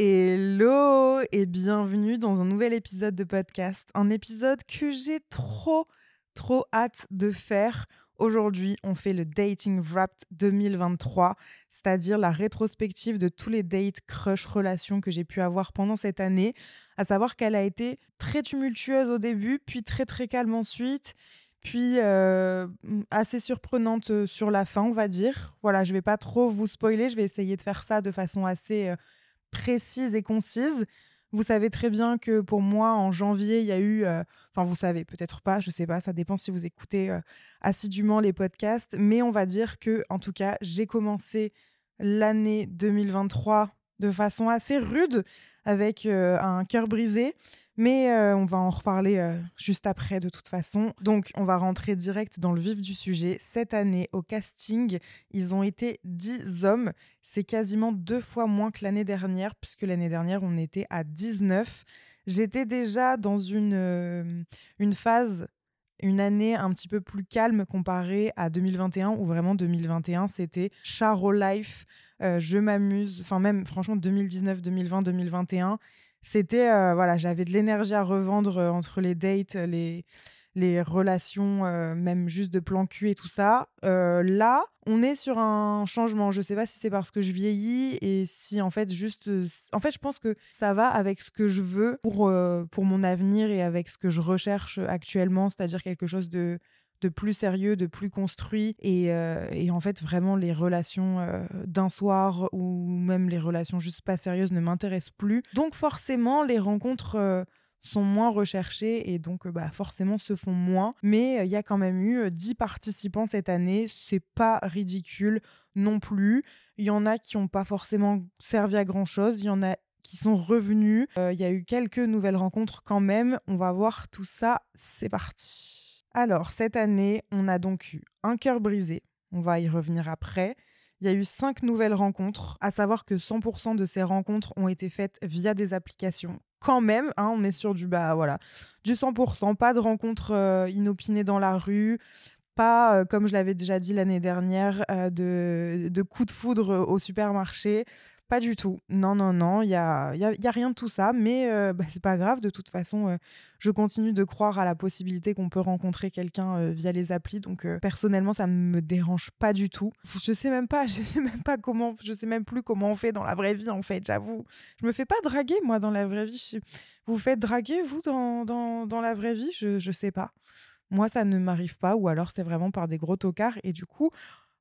Hello et bienvenue dans un nouvel épisode de podcast. Un épisode que j'ai trop, trop hâte de faire. Aujourd'hui, on fait le Dating Wrapped 2023, c'est-à-dire la rétrospective de tous les dates, crush, relations que j'ai pu avoir pendant cette année. À savoir qu'elle a été très tumultueuse au début, puis très très calme ensuite, puis euh, assez surprenante euh, sur la fin, on va dire. Voilà, je vais pas trop vous spoiler, je vais essayer de faire ça de façon assez euh, précise et concise. Vous savez très bien que pour moi, en janvier, il y a eu. euh, Enfin, vous savez, peut-être pas, je sais pas, ça dépend si vous écoutez euh, assidûment les podcasts. Mais on va dire que, en tout cas, j'ai commencé l'année 2023 de façon assez rude, avec euh, un cœur brisé. Mais euh, on va en reparler euh, juste après, de toute façon. Donc, on va rentrer direct dans le vif du sujet. Cette année, au casting, ils ont été 10 hommes. C'est quasiment deux fois moins que l'année dernière, puisque l'année dernière, on était à 19. J'étais déjà dans une, euh, une phase, une année un petit peu plus calme comparée à 2021, où vraiment 2021, c'était Charo Life, je m'amuse, enfin même franchement 2019, 2020, 2021, c'était, euh, voilà, j'avais de l'énergie à revendre euh, entre les dates, les, les relations, euh, même juste de plan cul et tout ça. Là, on est sur un changement. Je sais pas si c'est parce que je vieillis et si en fait juste, en fait, je pense que ça va avec ce que je veux pour pour mon avenir et avec ce que je recherche actuellement, c'est-à-dire quelque chose de de plus sérieux, de plus construit et, euh, et en fait vraiment les relations euh, d'un soir ou même les relations juste pas sérieuses ne m'intéressent plus. Donc forcément les rencontres euh, sont moins recherchées et donc bah, forcément se font moins. Mais il y a quand même eu euh, 10 participants cette année, c'est pas ridicule non plus. Il y en a qui n'ont pas forcément servi à grand chose, il y en a qui sont revenus. Il y a eu quelques nouvelles rencontres quand même. On va voir tout ça. C'est parti. Alors, cette année, on a donc eu un cœur brisé. On va y revenir après. Il y a eu cinq nouvelles rencontres, à savoir que 100% de ces rencontres ont été faites via des applications. Quand même, hein, on est sur du bah voilà, du 100%, pas de rencontres euh, inopinées dans la rue, pas, euh, comme je l'avais déjà dit l'année dernière, euh, de, de coups de foudre au supermarché. Pas du tout. Non, non, non, il n'y a, y a, y a rien de tout ça, mais euh, bah, c'est pas grave. De toute façon, euh, je continue de croire à la possibilité qu'on peut rencontrer quelqu'un euh, via les applis. Donc, euh, personnellement, ça me dérange pas du tout. Je sais même pas, je sais même pas comment, je sais même plus comment on fait dans la vraie vie, en fait, j'avoue. Je me fais pas draguer, moi, dans la vraie vie. Vous faites draguer, vous, dans, dans, dans la vraie vie? Je, je sais pas. Moi, ça ne m'arrive pas, ou alors c'est vraiment par des gros tocards. Et du coup,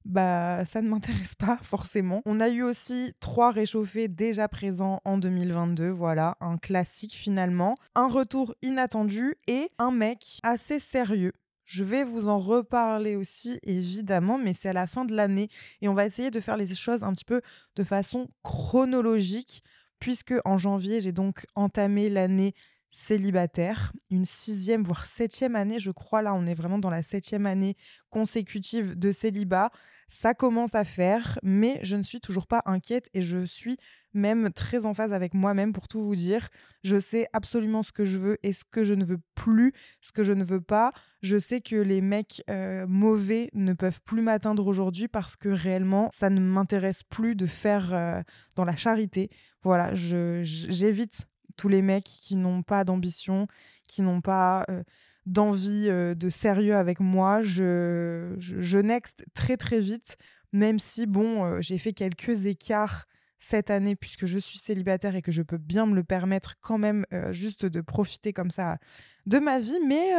bah, ça ne m'intéresse pas forcément. On a eu aussi trois réchauffés déjà présents en 2022, voilà, un classique finalement, un retour inattendu et un mec assez sérieux. Je vais vous en reparler aussi, évidemment, mais c'est à la fin de l'année et on va essayer de faire les choses un petit peu de façon chronologique, puisque en janvier, j'ai donc entamé l'année célibataire, une sixième, voire septième année, je crois. Là, on est vraiment dans la septième année consécutive de célibat. Ça commence à faire, mais je ne suis toujours pas inquiète et je suis même très en phase avec moi-même pour tout vous dire. Je sais absolument ce que je veux et ce que je ne veux plus, ce que je ne veux pas. Je sais que les mecs euh, mauvais ne peuvent plus m'atteindre aujourd'hui parce que réellement, ça ne m'intéresse plus de faire euh, dans la charité. Voilà, j'évite tous les mecs qui n'ont pas d'ambition, qui n'ont pas euh, d'envie euh, de sérieux avec moi. Je, je, je next très très vite, même si, bon, euh, j'ai fait quelques écarts cette année puisque je suis célibataire et que je peux bien me le permettre quand même juste de profiter comme ça de ma vie. Mais,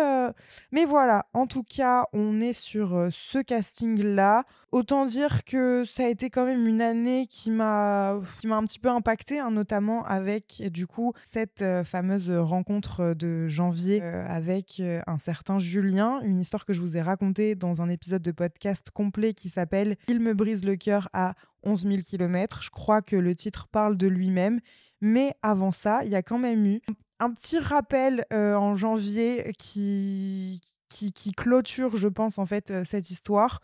mais voilà, en tout cas, on est sur ce casting-là. Autant dire que ça a été quand même une année qui m'a un petit peu impactée, hein, notamment avec du coup cette fameuse rencontre de janvier avec un certain Julien, une histoire que je vous ai racontée dans un épisode de podcast complet qui s'appelle Il me brise le cœur à 11 000 km. Je crois que le titre parle de lui-même. Mais avant ça, il y a quand même eu un petit rappel euh, en janvier qui, qui, clôture, je pense, en fait, euh, cette histoire.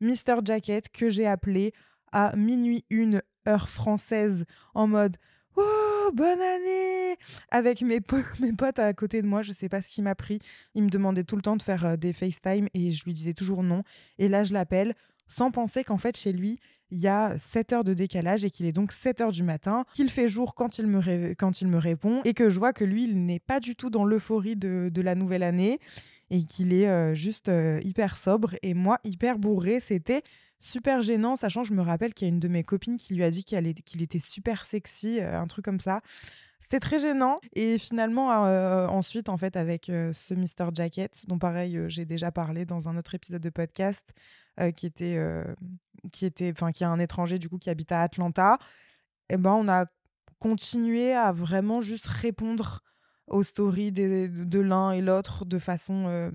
Mister Jacket, que j'ai appelé à minuit une heure française en mode Oh, bonne année Avec mes, mes potes à côté de moi, je sais pas ce qui m'a pris. Il me demandait tout le temps de faire euh, des FaceTime et je lui disais toujours non. Et là, je l'appelle sans penser qu'en fait, chez lui, il y a 7 heures de décalage et qu'il est donc 7 heures du matin, qu'il fait jour quand il, me quand il me répond et que je vois que lui, il n'est pas du tout dans l'euphorie de, la nouvelle année et qu'il est euh, juste euh, hyper sobre et moi hyper bourré. C'était super gênant, sachant je me rappelle qu'il y a une de mes copines qui lui a dit qu'il était super sexy, euh, un truc comme ça. C'était très gênant. Et finalement, ensuite, en fait, avec ce Mr. Jacket, dont pareil, j'ai déjà parlé dans un autre épisode de podcast, qui était qui était, enfin, qui est un étranger du coup qui habite à Atlanta, et eh ben on a continué à vraiment juste répondre aux stories de l'un et l'autre de façon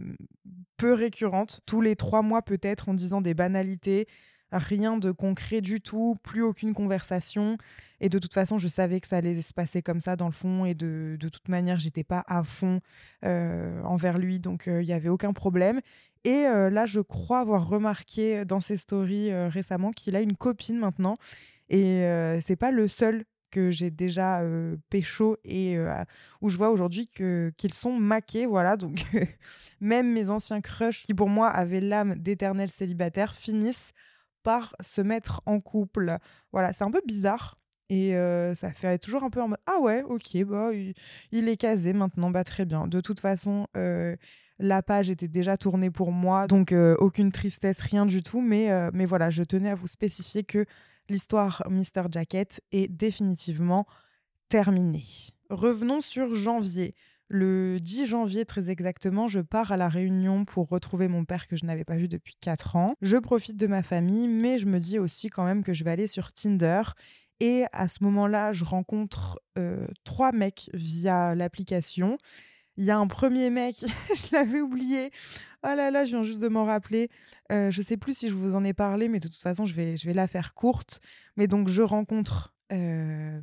peu récurrente, tous les trois mois peut-être, en disant des banalités, rien de concret du tout, plus aucune conversation. Et de toute façon, je savais que ça allait se passer comme ça dans le fond. Et de, de toute manière, j'étais pas à fond envers lui, donc il n'y avait aucun problème. Et là, je crois avoir remarqué dans ses stories récemment qu'il a une copine maintenant. Et c'est pas le seul que j'ai déjà pécho et où je vois aujourd'hui qu'ils sont maqués voilà. Donc même mes anciens crushs qui pour moi avaient l'âme d'éternel célibataire finissent par se mettre en couple. Voilà c'est un peu bizarre. Et ça fait toujours un peu en mode ah ouais ok bah il, est casé maintenant. Bah très bien. De toute façon la page était déjà tournée pour moi, donc euh, aucune tristesse, rien du tout. Mais, euh, mais voilà, je tenais à vous spécifier que l'histoire Mr. Jacket est définitivement terminée. Revenons sur janvier. Le 10 janvier, très exactement, je pars à la Réunion pour retrouver mon père que je n'avais pas vu depuis 4 ans. Je profite de ma famille, mais je me dis aussi quand même que je vais aller sur Tinder. Et à ce moment-là, je rencontre euh, trois mecs via l'application. Il y a un premier mec, je l'avais oublié. Oh là là, je viens juste de m'en rappeler. Euh, je sais plus si je vous en ai parlé, mais de toute façon, je vais, je vais la faire courte. Mais donc, je rencontre euh,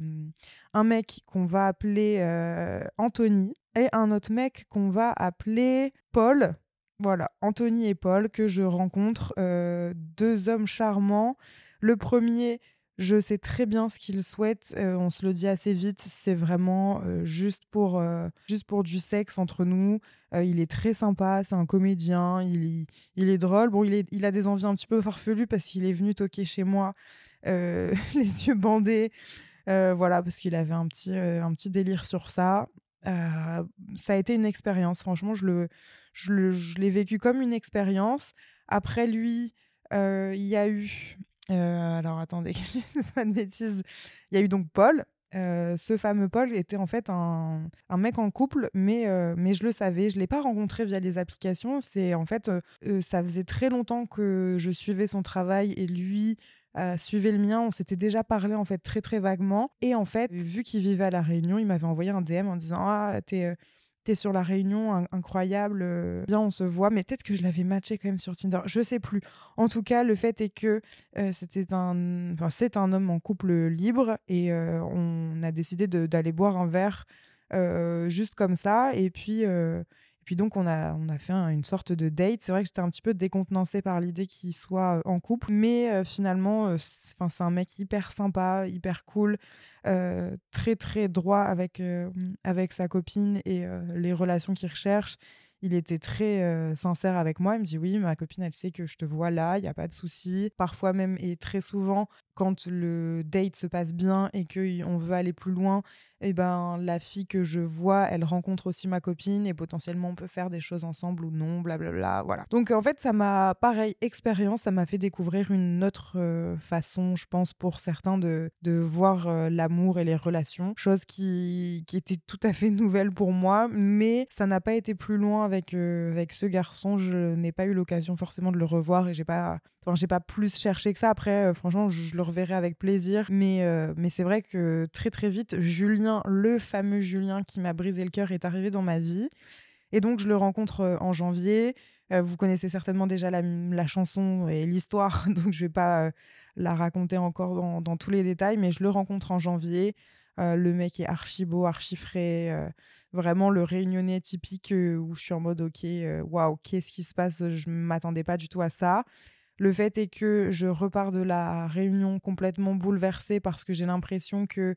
un mec qu'on va appeler euh, Anthony et un autre mec qu'on va appeler Paul. Voilà, Anthony et Paul que je rencontre, euh, deux hommes charmants. Le premier, je sais très bien ce qu'il souhaite. Euh, on se le dit assez vite. C'est vraiment euh, juste, pour, euh, juste pour du sexe entre nous. il est très sympa. C'est un comédien. Il, il est drôle. Bon, il, il a des envies un petit peu farfelues parce qu'il est venu toquer chez moi, les yeux bandés. voilà, parce qu'il avait un petit, un petit délire sur ça. ça a été une expérience. Franchement, je, le, je l'ai vécu comme une expérience. Après lui, il y a eu euh, alors attendez, que je dise pas de bêtises. Il y a eu donc Paul. Euh, ce fameux Paul était en fait un, un mec en couple, mais, euh, mais je le savais. Je ne l'ai pas rencontré via les applications. C'est en fait, ça faisait très longtemps que je suivais son travail et lui suivait le mien. On s'était déjà parlé en fait très très vaguement. Et en fait, vu qu'il vivait à La Réunion, il m'avait envoyé un DM en disant Ah, t'es t'es sur la réunion, incroyable, euh, bien on se voit, mais peut-être que je l'avais matché quand même sur Tinder, je sais plus. En tout cas, le fait est que euh, c'était un, enfin, c'est un homme en couple libre et euh, on a décidé d'aller boire un verre juste comme ça, et puis puis donc, on a, on a fait une sorte de date. C'est vrai que j'étais un petit peu décontenancée par l'idée qu'il soit en couple, mais finalement, c'est un mec hyper sympa, hyper cool, très très droit avec, avec sa copine et les relations qu'il recherche. Il était très sincère avec moi. Il me dit oui, ma copine, elle sait que je te vois là, il n'y a pas de souci. Parfois même, et très souvent, quand le date se passe bien et qu'on veut aller plus loin, eh ben, la fille que je vois, elle rencontre aussi ma copine et potentiellement on peut faire des choses ensemble ou non, blablabla. Voilà. Donc en fait, ça m'a, pareil, expérience, ça m'a fait découvrir une autre façon, je pense, pour certains de, de voir l'amour et les relations. Chose qui, qui était tout à fait nouvelle pour moi, mais ça n'a pas été plus loin avec, avec ce garçon. Je n'ai pas eu l'occasion forcément de le revoir et j'ai pas, enfin, j'ai pas plus cherché que ça. Après, franchement, je, le reverrai avec plaisir. Mais, mais c'est vrai que très très vite, Julien le fameux Julien qui m'a brisé le cœur, est arrivé dans ma vie. Et donc, je le rencontre euh, en janvier. Euh, vous connaissez certainement déjà la, chanson et l'histoire, donc je vais pas euh, la raconter encore dans, tous les détails, mais je le rencontre en janvier. Le mec est archi beau, archi frais, vraiment le réunionnais typique où je suis en mode ok, waouh, qu'est-ce qui se passe? Je ne m'attendais pas du tout à ça. Le fait est que je repars de la réunion complètement bouleversée parce que j'ai l'impression que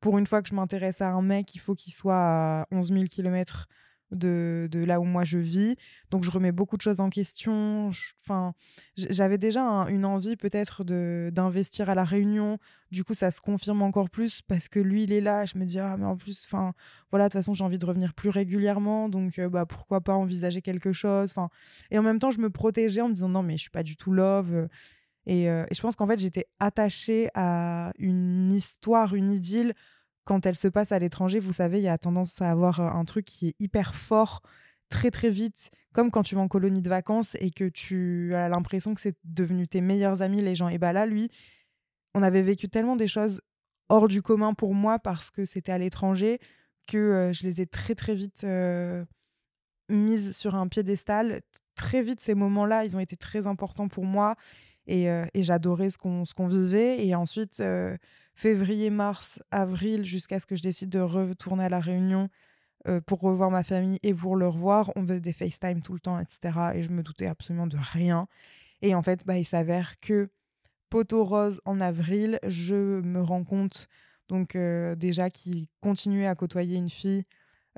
pour une fois que je m'intéresse à un mec, il faut qu'il soit à 11 000 km de, là où moi je vis. Donc je remets beaucoup de choses en question. Enfin, j'avais déjà une envie peut-être d'investir à la Réunion. Du coup, ça se confirme encore plus parce que lui, il est là. Je me dis ah mais en plus, enfin voilà, de toute façon, j'ai envie de revenir plus régulièrement. Donc euh, bah pourquoi pas envisager quelque chose? Enfin et en même temps, je me protégeais en me disant non mais je suis pas du tout love. Et, euh, et je pense qu'en fait, j'étais attachée à une histoire, une idylle quand elle se passe à l'étranger, vous savez, il y a tendance à avoir un truc qui est hyper fort très très vite, comme quand tu vas en colonie de vacances et que tu as l'impression que c'est devenu tes meilleurs amis, les gens. Et bah là, lui, on avait vécu tellement des choses hors du commun pour moi parce que c'était à l'étranger que je les ai très très vite mises sur un piédestal. Très vite, ces moments-là, ils ont été très importants pour moi et, et j'adorais ce qu'on qu'on vivait. Et ensuite février, mars, avril, jusqu'à ce que je décide de retourner à la Réunion euh, pour revoir ma famille et pour le revoir. On faisait des FaceTime tout le temps, etc. Et je me doutais absolument de rien. Et en fait, bah, il s'avère que poteau rose en avril, je me rends compte donc euh, déjà qu'il continuait à côtoyer une fille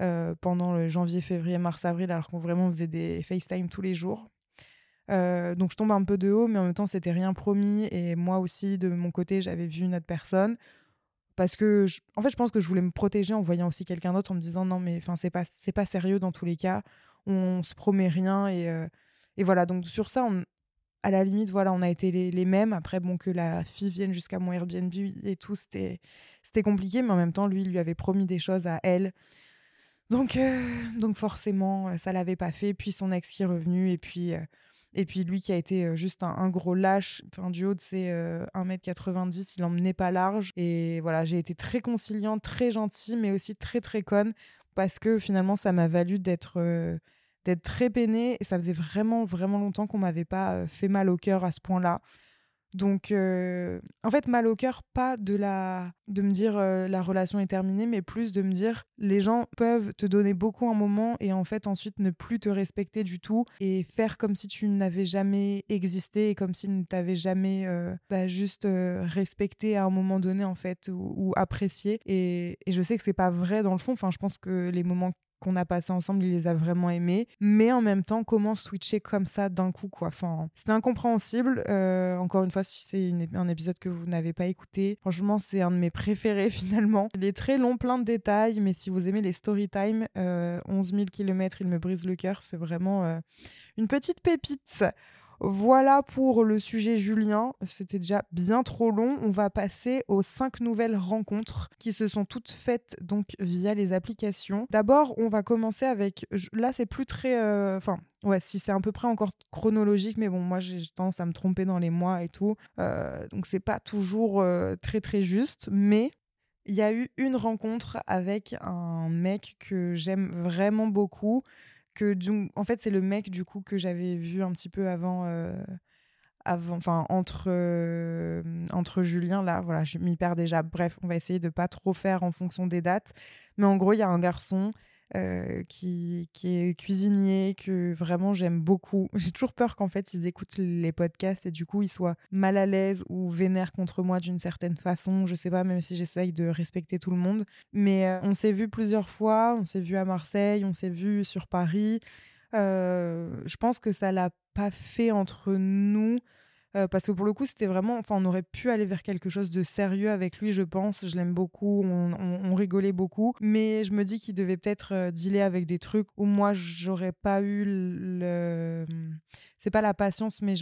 euh, pendant le janvier, février, mars, avril, alors qu'on vraiment faisait des FaceTime tous les jours. Euh, donc je tombe un peu de haut, mais en même temps, c'était rien promis. Et moi aussi, de mon côté, j'avais vu une autre personne. Parce que, en fait, je pense que je voulais me protéger en voyant aussi quelqu'un d'autre, en me disant non, mais c'est pas, pas sérieux dans tous les cas. On se promet rien. Et, euh, et voilà. Donc sur ça, à la limite, voilà, on a été les, mêmes. Après, bon, que la fille vienne jusqu'à mon Airbnb et tout, c'était, c'était compliqué. Mais en même temps, lui, il lui avait promis des choses à elle. Donc, euh, donc forcément, ça l'avait pas fait. Puis son ex qui est revenu. Et puis et puis lui qui a été juste un, gros lâche, enfin, du haut de ses 1m90, il n'emmenait pas large. Et voilà, j'ai été très conciliante, très gentille, mais aussi très très conne, parce que finalement, ça m'a valu d'être d'être très peinée. Et ça faisait vraiment, vraiment longtemps qu'on m'avait pas fait mal au cœur à ce point-là. Donc, euh, en fait, mal au cœur, pas de, la, de me dire euh, la relation est terminée, mais plus de me dire les gens peuvent te donner beaucoup un moment et en fait ensuite ne plus te respecter du tout et faire comme si tu n'avais jamais existé et comme s'ils ne t'avaient jamais euh, bah, juste respecté à un moment donné en fait ou, apprécié. Et, et, je sais que c'est pas vrai dans le fond. Enfin, je pense que les moments qu'on a passé ensemble, il les a vraiment aimés. Mais en même temps, comment switcher comme ça d'un coup, quoi? Enfin, c'était incompréhensible. Euh, encore une fois, si c'est un épisode que vous n'avez pas écouté, franchement, c'est un de mes préférés finalement. Il est très long, plein de détails, mais si vous aimez les story time, 11 000 km, il me brise le cœur. C'est vraiment euh, une petite pépite. Voilà pour le sujet Julien. C'était déjà bien trop long. On va passer aux cinq nouvelles rencontres qui se sont toutes faites donc via les applications. D'abord, on va commencer avec. Là, c'est plus très. Euh, enfin, ouais, si c'est à peu près encore chronologique, mais bon, moi j'ai tendance à me tromper dans les mois et tout. Euh, donc c'est pas toujours euh, très très juste. Mais il y a eu une rencontre avec un mec que j'aime vraiment beaucoup en fait, c'est le mec du coup que j'avais vu un petit peu avant, euh, avant, enfin entre euh, entre Julien là, voilà, je m'y perds déjà. Bref, on va essayer de pas trop faire en fonction des dates, mais en gros, il y a un garçon qui, qui est cuisinier, que vraiment j'aime beaucoup. J'ai toujours peur qu'en fait ils écoutent les podcasts et du coup ils soient mal à l'aise ou vénèrent contre moi d'une certaine façon. Je sais pas, même si j'essaye de respecter tout le monde. Mais on s'est vu plusieurs fois, on s'est vu à Marseille, on s'est vu sur Paris. je pense que ça l'a pas fait entre nous parce que pour le coup, c'était vraiment. Enfin, on aurait pu aller vers quelque chose de sérieux avec lui, je pense. Je l'aime beaucoup, on, rigolait beaucoup. Mais je me dis qu'il devait peut-être dealer avec des trucs où moi, j'aurais pas eu le. C'est pas la patience, mais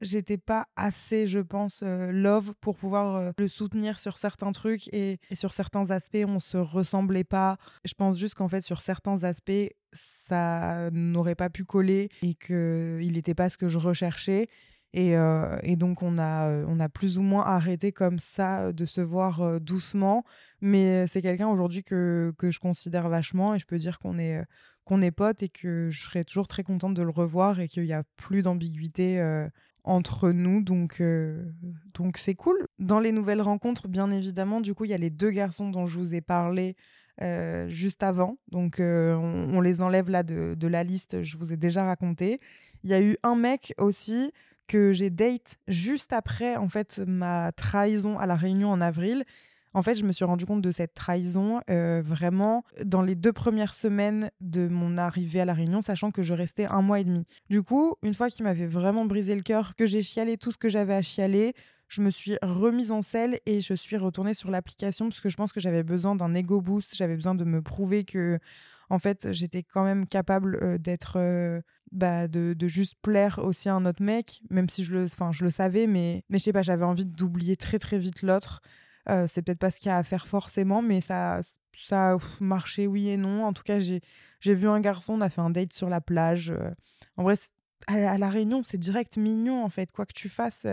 j'étais pas assez, je pense, love pour pouvoir le soutenir sur certains trucs et, et, sur certains aspects, on se ressemblait pas. Je pense juste qu'en fait, sur certains aspects, ça n'aurait pas pu coller et qu'il n'était pas ce que je recherchais. Et, et, donc, on a, on a plus ou moins arrêté comme ça de se voir doucement. Mais c'est quelqu'un aujourd'hui que, que, je considère vachement et je peux dire qu'on est, qu'on est potes et que je serais toujours très contente de le revoir et qu'il n'y a plus d'ambiguïté entre nous. Donc, donc c'est cool. Dans les nouvelles rencontres, bien évidemment, du coup, il y a les deux garçons dont je vous ai parlé. juste avant. Donc, on, on, les enlève là de, de, la liste, je vous ai déjà raconté. Il y a eu un mec aussi que j'ai date juste après en fait ma trahison à la Réunion en avril. En fait, je me suis rendu compte de cette trahison euh, vraiment dans les deux premières semaines de mon arrivée à la Réunion, sachant que je restais un mois et demi. Du coup, une fois qu'il m'avait vraiment brisé le cœur, que j'ai chialé tout ce que j'avais à chialer, je me suis remise en selle et je suis retournée sur l'application parce que je pense que j'avais besoin d'un ego boost, j'avais besoin de me prouver que en fait, j'étais quand même capable d'être bah, de, de, juste plaire aussi à un autre mec, même si je le, je le savais, mais, mais je sais pas, j'avais envie d'oublier très très vite l'autre. Euh, c'est peut-être pas ce qu'il y a à faire forcément, mais ça, ça a marché oui et non. En tout cas, j'ai, j'ai vu un garçon, on a fait un date sur la plage. En vrai, à, la Réunion, c'est direct mignon en fait. Quoi que tu fasses,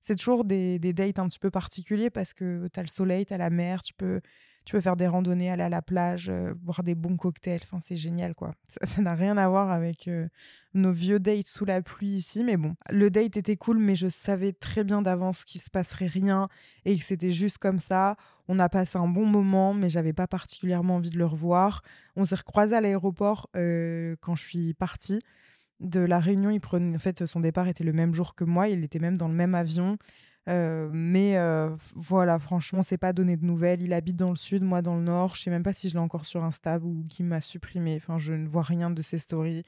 c'est toujours des, des, dates un petit peu particuliers parce que tu as le soleil, tu as la mer, tu peux tu peux faire des randonnées, aller à la plage, euh, boire des bons cocktails. Enfin, c'est génial, quoi. Ça n'a rien à voir avec euh, nos vieux dates sous la pluie ici. Mais bon, le date était cool, mais je savais très bien d'avance qu'il se passerait rien et que c'était juste comme ça. On a passé un bon moment, mais j'avais pas particulièrement envie de le revoir. On s'est recroisé à l'aéroport euh, quand je suis partie de la Réunion. Il prenait, en fait, son départ était le même jour que moi. Il était même dans le même avion. Euh, mais euh, voilà, franchement, c'est pas donné de nouvelles. Il habite dans le sud, moi dans le nord. Je sais même pas si je l'ai encore sur Insta ou qui m'a supprimé. Enfin, je ne vois rien de ses stories.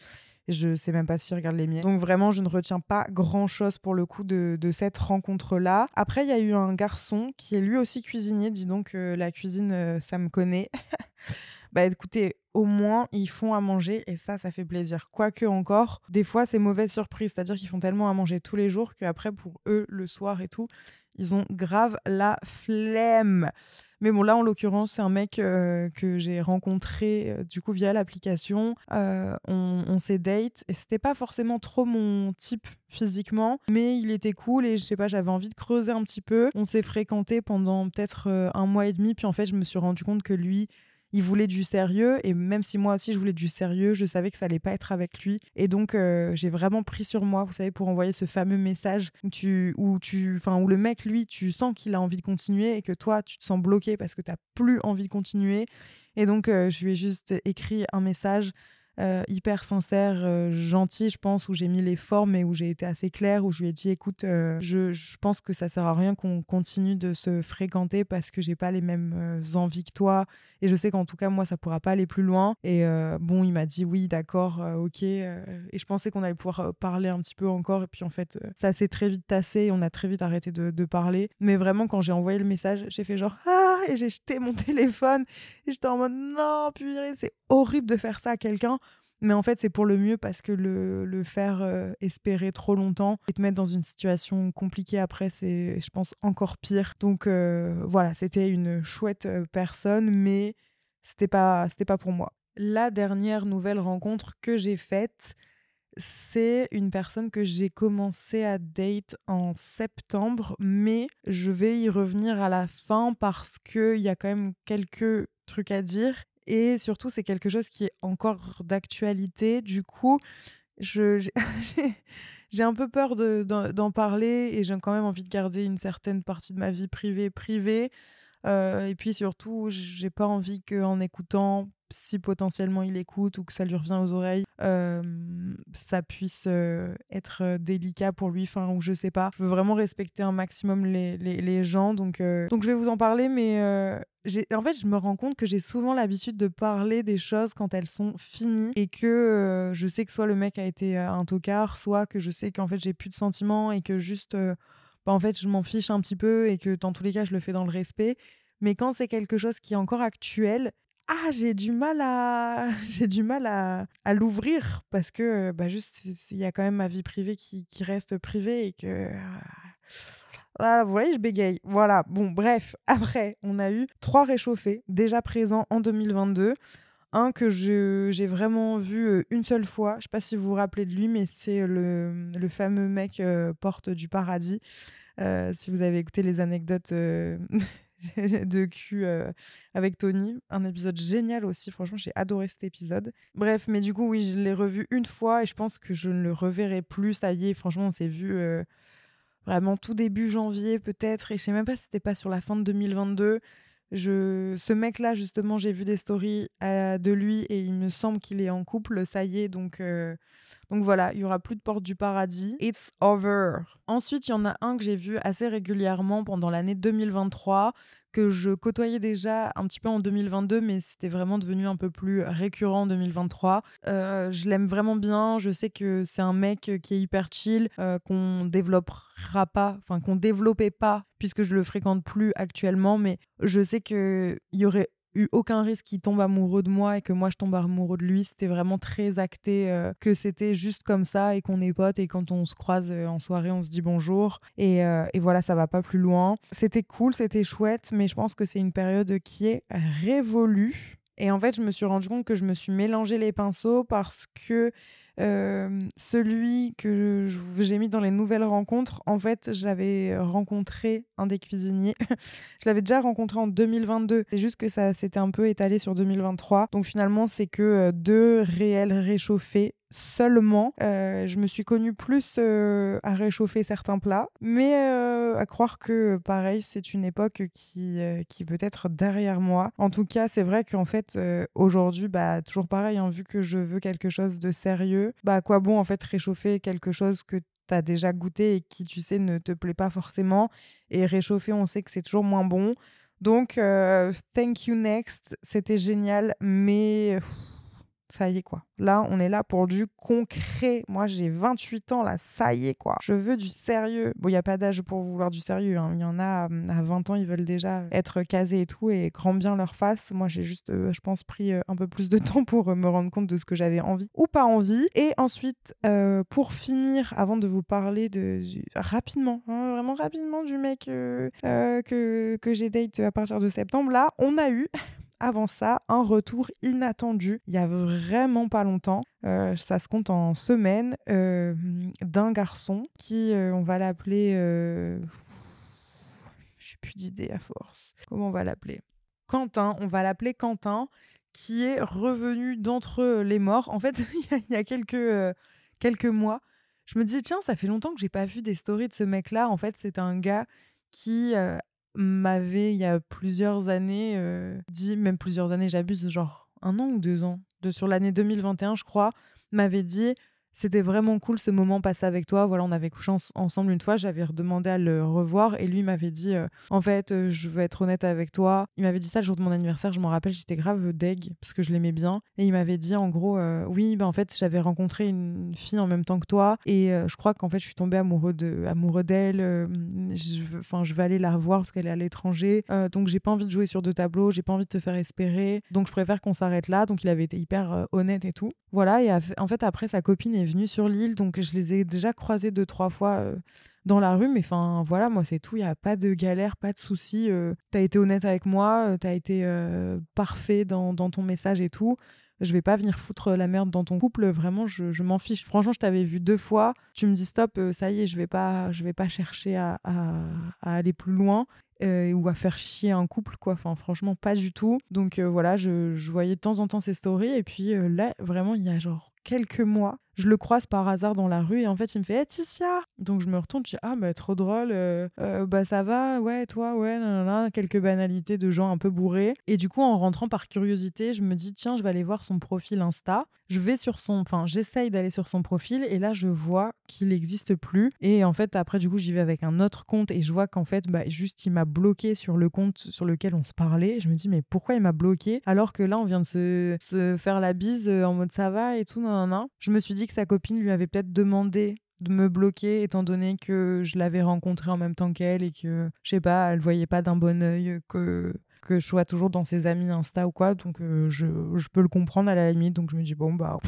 Je sais même pas s'il regarde les miens. Donc vraiment, je ne retiens pas grand-chose pour le coup de, cette rencontre-là. Après, il y a eu un garçon qui est lui aussi cuisinier. Dis donc, euh, la cuisine, ça me connaît. bah écoutez, au moins ils font à manger et ça, ça fait plaisir. Quoique encore, des fois c'est mauvaise surprise, c'est-à-dire qu'ils font tellement à manger tous les jours qu'après pour eux, le soir et tout, ils ont grave la flemme. Mais bon, là, en l'occurrence, c'est un mec euh, que j'ai rencontré euh, du coup via l'application. Euh, on, s'est date et c'était pas forcément trop mon type physiquement, mais il était cool et je sais pas, j'avais envie de creuser un petit peu. On s'est fréquenté pendant peut-être un mois et demi, puis en fait, je me suis rendu compte que lui, il voulait du sérieux et même si moi aussi je voulais du sérieux, je savais que ça allait pas être avec lui. Et donc euh, j'ai vraiment pris sur moi, vous savez, pour envoyer ce fameux message où tu, où tu, enfin où le mec lui, tu sens qu'il a envie de continuer et que toi tu te sens bloqué parce que tu n'as plus envie de continuer. Et donc euh, je lui ai juste écrit un message euh, hyper sincère, euh, gentil, je pense, où j'ai mis les formes et où j'ai été assez claire, où je lui ai dit écoute, euh, je, je, pense que ça sert à rien qu'on continue de se fréquenter parce que j'ai pas les mêmes envies que toi et je sais qu'en tout cas, moi, ça pourra pas aller plus loin. Et bon, il m'a dit oui, d'accord, ok. et je pensais qu'on allait pouvoir parler un petit peu encore. Et puis en fait, ça s'est très vite tassé et on a très vite arrêté de, de parler. Mais vraiment, quand j'ai envoyé le message, j'ai fait genre ah et j'ai jeté mon téléphone et j'étais en mode non, purée, c'est horrible de faire ça à quelqu'un. Mais en fait, c'est pour le mieux parce que le, le faire euh, espérer trop longtemps et te mettre dans une situation compliquée après, c'est, je pense, encore pire. Donc euh, voilà, c'était une chouette euh, personne, mais c'était pas, c'était pas pour moi. La dernière nouvelle rencontre que j'ai faite, c'est une personne que j'ai commencé à date en septembre, mais je vais y revenir à la fin parce qu'il y a quand même quelques trucs à dire. Et surtout, c'est quelque chose qui est encore d'actualité. Du coup, j'ai un peu peur d'en parler et j'ai quand même envie de garder une certaine partie de ma vie privée privée. Et puis surtout, j'ai pas envie qu'en écoutant, si potentiellement il écoute ou que ça lui revient aux oreilles, ça puisse être délicat pour lui, enfin, ou je sais pas. Je veux vraiment respecter un maximum les, les, les gens, donc, donc je vais vous en parler, mais en fait, je me rends compte que j'ai souvent l'habitude de parler des choses quand elles sont finies et que je sais que soit le mec a été un tocard, soit que je sais qu'en fait j'ai plus de sentiments et que juste, bah, en fait, je m'en fiche un petit peu et que dans tous les cas, je le fais dans le respect. Mais quand c'est quelque chose qui est encore actuel, ah, j'ai du mal à, j'ai du mal à, l'ouvrir parce que, bah, juste, il y a quand même ma vie privée qui, reste privée et que. Ah, vous voyez, je bégaye. Voilà. Bon, bref. Après, on a eu trois réchauffés déjà présents en 2022. Un que j'ai vraiment vu une seule fois. Je sais pas si vous vous rappelez de lui, mais c'est le, le, fameux mec Porte du Paradis. Si vous avez écouté les anecdotes de cul avec Tony. Un épisode génial aussi, franchement, j'ai adoré cet épisode. Bref, mais du coup, oui, je l'ai revu une fois et je pense que je ne le reverrai plus. Ça y est, franchement, on s'est vu vraiment tout début janvier peut-être. Et je sais même pas si c'était pas sur la fin de 2022. Je... Ce mec-là, justement, j'ai vu des stories de lui et il me semble qu'il est en couple. Ça y est, donc donc voilà, il y aura plus de porte du paradis. It's over. Ensuite, il y en a un que j'ai vu assez régulièrement pendant l'année 2023 que je côtoyais déjà un petit peu en 2022, mais c'était vraiment devenu un peu plus récurrent en 2023. Euh, je l'aime vraiment bien. Je sais que c'est un mec qui est hyper chill, euh, qu'on développera pas, enfin qu'on développait pas, puisque je le fréquente plus actuellement. Mais je sais qu'il y aurait eu aucun risque qu'il tombe amoureux de moi et que moi je tombe amoureux de lui. C'était vraiment très acté euh, que c'était juste comme ça et qu'on est potes et quand on se croise euh, en soirée, on se dit bonjour. Et, euh, et voilà, ça va pas plus loin. C'était cool, c'était chouette, mais je pense que c'est une période qui est révolue. Et en fait, je me suis rendu compte que je me suis mélangé les pinceaux parce que celui que j'ai mis dans les nouvelles rencontres, en fait, j'avais rencontré un des cuisiniers. je l'avais déjà rencontré en 2022. C'est juste que ça s'était un peu étalé sur 2023. Donc finalement, c'est que deux réels réchauffés seulement. Euh, je me suis connue plus euh, à réchauffer certains plats, mais euh, à croire que pareil, c'est une époque qui, qui peut être derrière moi. En tout cas, c'est vrai qu'en fait, aujourd'hui, bah, toujours pareil, hein, vu que je veux quelque chose de sérieux, bah, quoi bon en fait réchauffer quelque chose que tu as déjà goûté et qui, tu sais, ne te plaît pas forcément? Et réchauffer, on sait que c'est toujours moins bon. Donc, thank you next, c'était génial, mais ça y est quoi. Là, on est là pour du concret. Moi, j'ai 28 ans là, ça y est quoi. Je veux du sérieux. Bon, il y a pas d'âge pour vouloir du sérieux. Hein. Il y en a hum, à 20 ans, ils veulent déjà être casés et tout et grand bien leur face. Moi, j'ai juste, euh, je pense, pris euh, un peu plus de temps pour euh, me rendre compte de ce que j'avais envie ou pas envie. Et ensuite, pour finir, avant de vous parler de rapidement, hein, vraiment rapidement du mec que que j'ai date à partir de septembre, là, on a eu avant ça, un retour inattendu, il y a vraiment pas longtemps, euh, ça se compte en semaines, euh, d'un garçon qui, euh, on va l'appeler... J'ai plus d'idée à force. Comment on va l'appeler? Quentin, on va l'appeler Quentin, qui est revenu d'entre les morts. En fait, il y, a quelques, quelques mois, je me disais, tiens, ça fait longtemps que j'ai pas vu des stories de ce mec-là. En fait, c'est un gars qui m'avait, il y a plusieurs années, euh, dit, même plusieurs années, j'abuse, genre un an ou deux ans, de, sur l'année 2021, je crois, m'avait dit c'était vraiment cool ce moment passé avec toi. Voilà, on avait couché ensemble une fois. J'avais redemandé à le revoir et lui m'avait dit euh, En fait, euh, je veux être honnête avec toi. Il m'avait dit ça le jour de mon anniversaire. Je m'en rappelle, j'étais grave deg parce que je l'aimais bien. Et il m'avait dit en gros euh, Oui, bah, en fait, j'avais rencontré une fille en même temps que toi et je crois qu'en fait, je suis tombée amoureux de, amoureux d'elle. Je, je vais aller la revoir parce qu'elle est à l'étranger. donc, j'ai pas envie de jouer sur deux tableaux. J'ai pas envie de te faire espérer. Donc, je préfère qu'on s'arrête là. Donc, il avait été hyper honnête et tout. Voilà. Et en fait, après, sa copine est venue sur l'île, donc je les ai déjà croisés deux, trois fois euh, dans la rue, mais enfin voilà, moi c'est tout, il n'y a pas de galère, pas de souci. Euh, tu as été honnête avec moi, euh, tu as été parfait dans, ton message et tout. Je vais pas venir foutre la merde dans ton couple, vraiment, je, m'en fiche. Franchement, je t'avais vu deux fois, tu me dis stop, ça y est, je vais pas, je vais pas chercher à, aller plus loin. ou à faire chier un couple, quoi. Enfin, franchement, pas du tout. Donc voilà, je, voyais de temps en temps ces stories. Et puis là, vraiment, il y a genre quelques mois, je le croise par hasard dans la rue et en fait, il me fait hey, Ticia Donc je me retourne, je dis Ah, bah trop drôle, euh, euh, bah ça va, ouais, toi, ouais, nanana, quelques banalités de gens un peu bourrés. Et du coup, en rentrant par curiosité, je me dis Tiens, je vais aller voir son profil Insta. Je vais sur son, enfin, j'essaye d'aller sur son profil et là, je vois qu'il n'existe plus. Et en fait, après, du coup, j'y vais avec un autre compte et je vois qu'en fait, bah, juste, il m'a bloqué sur le compte sur lequel on se parlait. Je me dis, mais pourquoi il m'a bloqué? Alors que là, on vient de se, se faire la bise en mode ça va et tout, nanana. Je me suis dit que sa copine lui avait peut-être demandé de me bloquer étant donné que je l'avais rencontrée en même temps qu'elle et que je sais pas elle voyait pas d'un bon œil que que je sois toujours dans ses amis Insta ou quoi. Donc je, je, peux le comprendre à la limite. Donc je me dis bon bah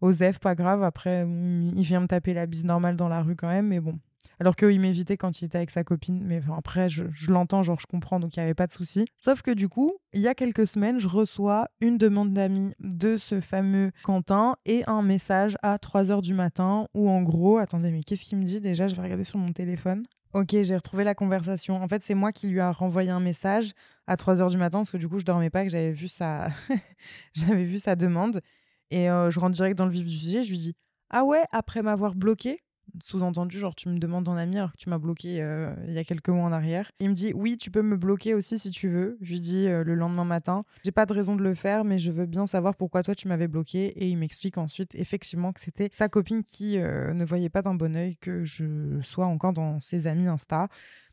Osef pas grave. Après il vient me taper la bise normale dans la rue quand même. Mais bon alors qu'il m'évitait quand il était avec sa copine. Mais après, je, l'entends, genre, je comprends, donc il n'y avait pas de souci. Sauf que du coup, il y a quelques semaines, je reçois une demande d'amis de ce fameux Quentin et un message à 3 h du matin où, en gros, attendez, mais qu'est-ce qu'il me dit déjà? Je vais regarder sur mon téléphone. Ok, j'ai retrouvé la conversation. En fait, c'est moi qui lui a renvoyé un message à 3 h du matin parce que du coup, je dormais pas, que j'avais vu sa, j'avais vu sa demande. Et euh, je rentre direct dans le vif du sujet. Je lui dis Ah ouais, après m'avoir bloqué sous-entendu, genre tu me demandes en ami alors que tu m'as bloqué euh, il y a quelques mois en arrière. Il me dit oui, tu peux me bloquer aussi si tu veux. Je lui dis euh, le lendemain matin, j'ai pas de raison de le faire, mais je veux bien savoir pourquoi toi tu m'avais bloqué. Et il m'explique ensuite effectivement que c'était sa copine qui euh, ne voyait pas d'un bon oeil que je sois encore dans ses amis Insta.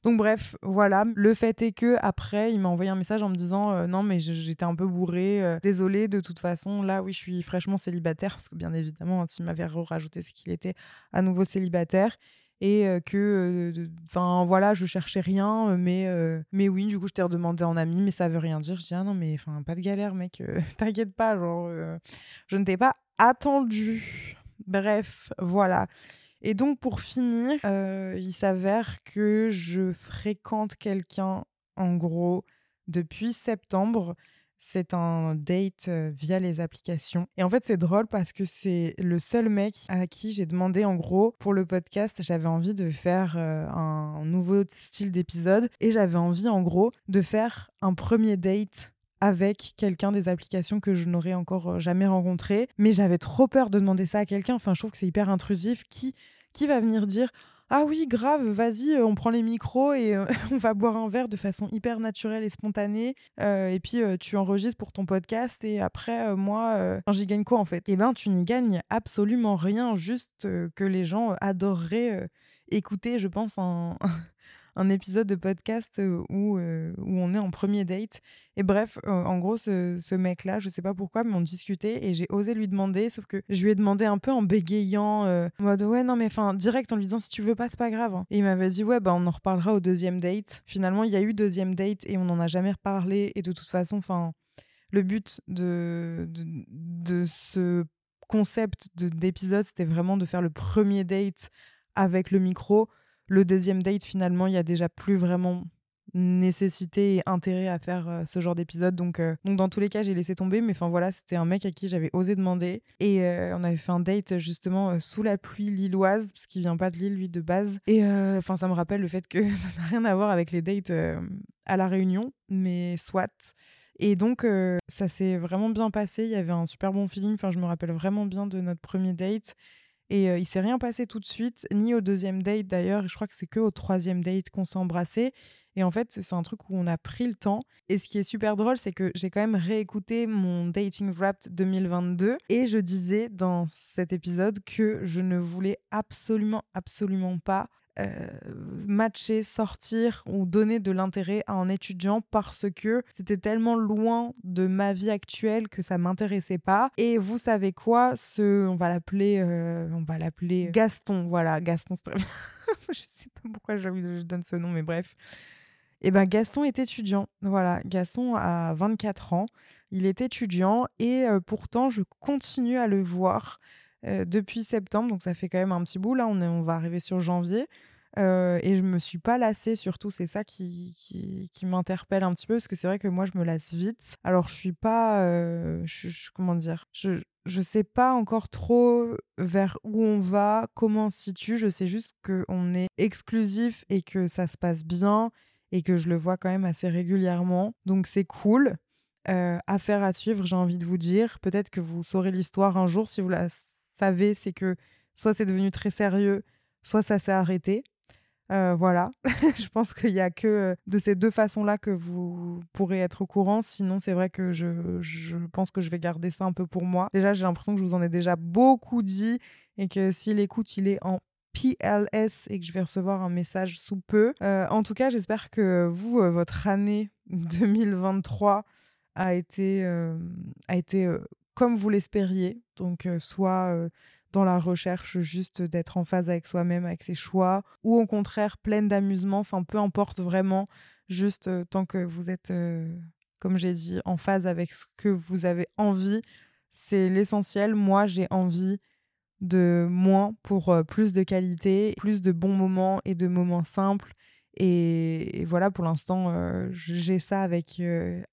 Donc bref, voilà. Le fait est que après, il m'a envoyé un message en me disant euh, non mais j'étais un peu bourré, euh, désolé. De toute façon, là oui, je suis fraîchement célibataire parce que bien évidemment, s'il m'avait rajouté, c'est qu'il était à nouveau célibataire et euh, que enfin voilà je cherchais rien mais mais oui du coup je t'ai redemandé en ami mais ça veut rien dire je dis ah non mais enfin pas de galère mec t'inquiète pas genre je ne t'ai pas attendu bref voilà et donc, pour finir, euh, il s'avère que je fréquente quelqu'un, en gros, depuis septembre. C'est un date euh, via les applications. Et en fait, c'est drôle parce que c'est le seul mec à qui j'ai demandé, en gros, pour le podcast, j'avais envie de faire euh, un nouveau style d'épisode. Et j'avais envie, en gros, de faire un premier date avec quelqu'un des applications que je n'aurais encore jamais rencontré. Mais j'avais trop peur de demander ça à quelqu'un. Enfin, je trouve que c'est hyper intrusif. Qui qui va venir dire ah oui, grave, vas-y, euh, on prend les micros et euh, on va boire un verre de façon hyper naturelle et spontanée. Euh, et puis tu enregistres pour ton podcast et après, moi, j'y gagne quoi en fait? Eh ben, tu n'y gagnes absolument rien, juste que les gens adoreraient écouter, je pense, en, un épisode de podcast où, où on est en premier date. Et bref, en gros, ce, mec-là, je sais pas pourquoi, mais on discutait et j'ai osé lui demander, sauf que je lui ai demandé un peu en bégayant, en mode ouais, non, mais enfin, direct en lui disant si tu veux pas, c'est pas grave. Hein». Et il m'avait dit ouais, bah on en reparlera au deuxième date. Finalement, il y a eu deuxième date et on n'en a jamais reparlé. Et de toute façon, enfin, le but de, de, de ce concept d'épisode, c'était vraiment de faire le premier date avec le micro le deuxième date, finalement, il y a déjà plus vraiment nécessité et intérêt à faire euh, ce genre d'épisode. Donc, euh, donc, dans tous les cas, j'ai laissé tomber. Mais enfin, voilà, c'était un mec à qui j'avais osé demander. Et euh, on avait fait un date justement sous la pluie lilloise, parce qu'il vient pas de Lille, lui, de base. Et enfin, ça me rappelle le fait que ça n'a rien à voir avec les dates à La Réunion, mais soit. Et donc, ça s'est vraiment bien passé. Il y avait un super bon feeling. Enfin, je me rappelle vraiment bien de notre premier date. Et il s'est rien passé tout de suite, ni au deuxième date d'ailleurs. Je crois que c'est que au troisième date qu'on s'est embrassé. Et en fait, c'est un truc où on a pris le temps. Et ce qui est super drôle, c'est que j'ai quand même réécouté mon Dating Wrapped 2022 et je disais dans cet épisode que je ne voulais absolument, absolument pas euh, matcher, sortir ou donner de l'intérêt à un étudiant parce que c'était tellement loin de ma vie actuelle que ça m'intéressait pas. Et vous savez quoi? Ce, on va l'appeler, euh, on va l'appeler Gaston. Voilà, Gaston, c'est très bien. je sais pas pourquoi je donne ce nom, mais bref. Et eh ben Gaston est étudiant. Voilà, Gaston a 24 ans. Il est étudiant et euh, pourtant je continue à le voir depuis septembre, donc ça fait quand même un petit bout. Là, on, va arriver sur janvier. Euh, et je me suis pas lassée, surtout, c'est ça qui, m'interpelle un petit peu, parce que c'est vrai que moi, je me lasse vite. Alors, je suis pas. Euh, comment dire je, je sais pas encore trop vers où on va, comment on se situe. Je sais juste qu'on est exclusif et que ça se passe bien et que je le vois quand même assez régulièrement. Donc, c'est cool. Euh, affaire à suivre, j'ai envie de vous dire. Peut-être que vous saurez l'histoire un jour si vous la savez, c'est que soit c'est devenu très sérieux, soit ça s'est arrêté. Euh, voilà, je pense qu'il n'y a que euh, de ces deux façons-là que vous pourrez être au courant. Sinon, c'est vrai que je, je, pense que je vais garder ça un peu pour moi. Déjà, j'ai l'impression que je vous en ai déjà beaucoup dit et que si l'écoute, il est en PLS et que je vais recevoir un message sous peu. Euh, en tout cas, j'espère que vous, votre année 2023 a été, a été comme vous l'espériez. Donc, soit dans la recherche juste d'être en phase avec soi-même, avec ses choix, ou au contraire pleine d'amusement, enfin peu importe vraiment, juste euh, tant que vous êtes, euh, comme j'ai dit, en phase avec ce que vous avez envie, c'est l'essentiel. Moi, j'ai envie de moins pour euh, plus de qualité, plus de bons moments et de moments simples. Et, voilà, pour l'instant, j'ai ça avec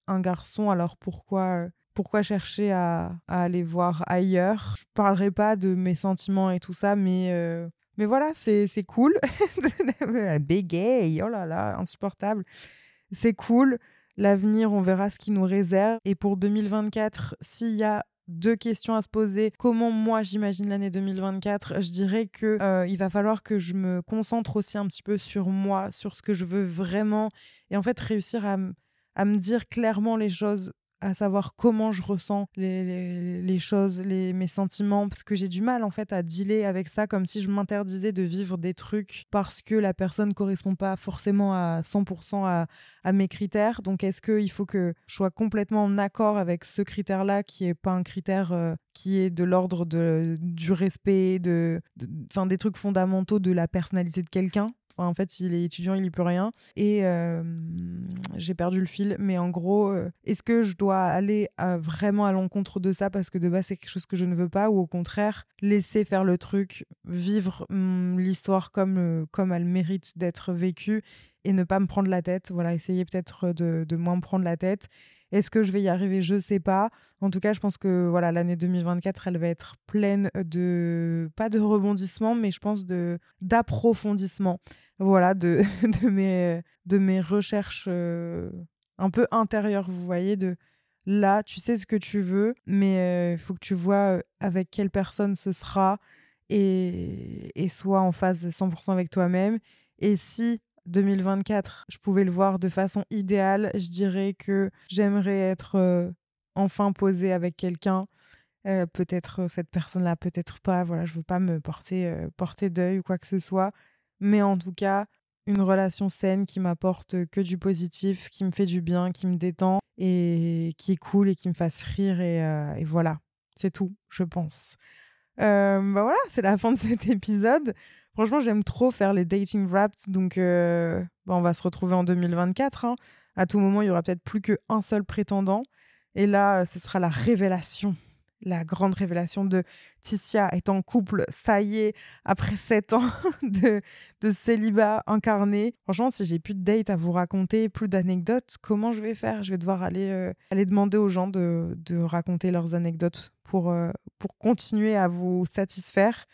un garçon, alors pourquoi pourquoi chercher à, aller voir ailleurs Je parlerai pas de mes sentiments et tout ça, mais, euh, mais voilà, c'est cool. Bégaye, oh là là, insupportable. C'est cool. L'avenir, on verra ce qui nous réserve. Et pour 2024, s'il y a deux questions à se poser. Comment moi j'imagine l'année 2024 Je dirais que euh, il va falloir que je me concentre aussi un petit peu sur moi, sur ce que je veux vraiment, et en fait réussir à, à me dire clairement les choses à savoir comment je ressens les, choses, les, mes sentiments, parce que j'ai du mal en fait à dealer avec ça, comme si je m'interdisais de vivre des trucs parce que la personne correspond pas forcément à 100% à, mes critères. Donc est-ce qu'il faut que je sois complètement en accord avec ce critère-là, qui est pas un critère euh, qui est de l'ordre du respect, de, de, des trucs fondamentaux de la personnalité de quelqu'un? En fait, il est étudiant, il n'y peut rien. Et j'ai perdu le fil. Mais en gros, est-ce que je dois aller vraiment à l'encontre de ça parce que de base, c'est quelque chose que je ne veux pas Ou au contraire, laisser faire le truc, vivre mmh, l'histoire comme, comme elle mérite d'être vécue et ne pas me prendre la tête? Voilà, essayer peut-être de, de moins me prendre la tête est-ce que je vais y arriver? Je ne sais pas. En tout cas, je pense que voilà, l'année 2024, elle va être pleine de pas de rebondissements, mais je pense de d'approfondissement. Voilà, de, de mes de mes recherches euh, un peu intérieures, vous voyez, de là, tu sais ce que tu veux, mais il euh, faut que tu vois euh, avec quelle personne ce sera et, et sois en phase 100% avec toi-même. Et si 2024, je pouvais le voir de façon idéale, je dirais que j'aimerais être euh, enfin posée avec quelqu'un. Euh, peut-être euh, cette personne-là, peut-être pas. Voilà, je veux pas me porter, porter deuil ou quoi que ce soit. Mais en tout cas, une relation saine qui m'apporte que du positif, qui me fait du bien, qui me détend et qui est cool et qui me fasse rire. Et, et voilà, c'est tout, je pense. bah voilà, c'est la fin de cet épisode. Franchement, j'aime trop faire les dating wrapped. Donc, euh, on va se retrouver en 2024. Hein. À tout moment, il y aura peut-être plus qu'un seul prétendant. Et là, ce sera la révélation, la grande révélation de Ticia est en couple. Ça y est, après sept ans de, de célibat incarné. Franchement, si j'ai plus de dates à vous raconter, plus d'anecdotes, comment je vais faire? Je vais devoir aller, euh, aller demander aux gens de, de raconter leurs anecdotes pour, euh, pour continuer à vous satisfaire.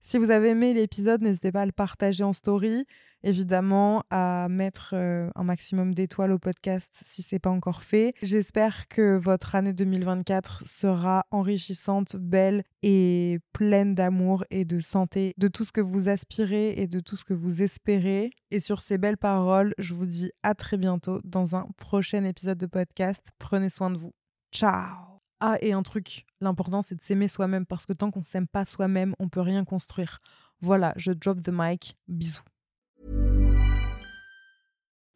Si vous avez aimé l'épisode, n'hésitez pas à le partager en story. Évidemment, à mettre euh, un maximum d'étoiles au podcast si ce n'est pas encore fait. J'espère que votre année 2024 sera enrichissante, belle et pleine d'amour et de santé, de tout ce que vous aspirez et de tout ce que vous espérez. Et sur ces belles paroles, je vous dis à très bientôt dans un prochain épisode de podcast. Prenez soin de vous. Ciao ah, et un truc, l'important c'est de s'aimer soi-même parce que tant qu'on s'aime pas soi-même, on peut rien construire. Voilà, je drop the mic. Bisous.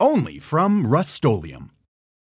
Only from Rust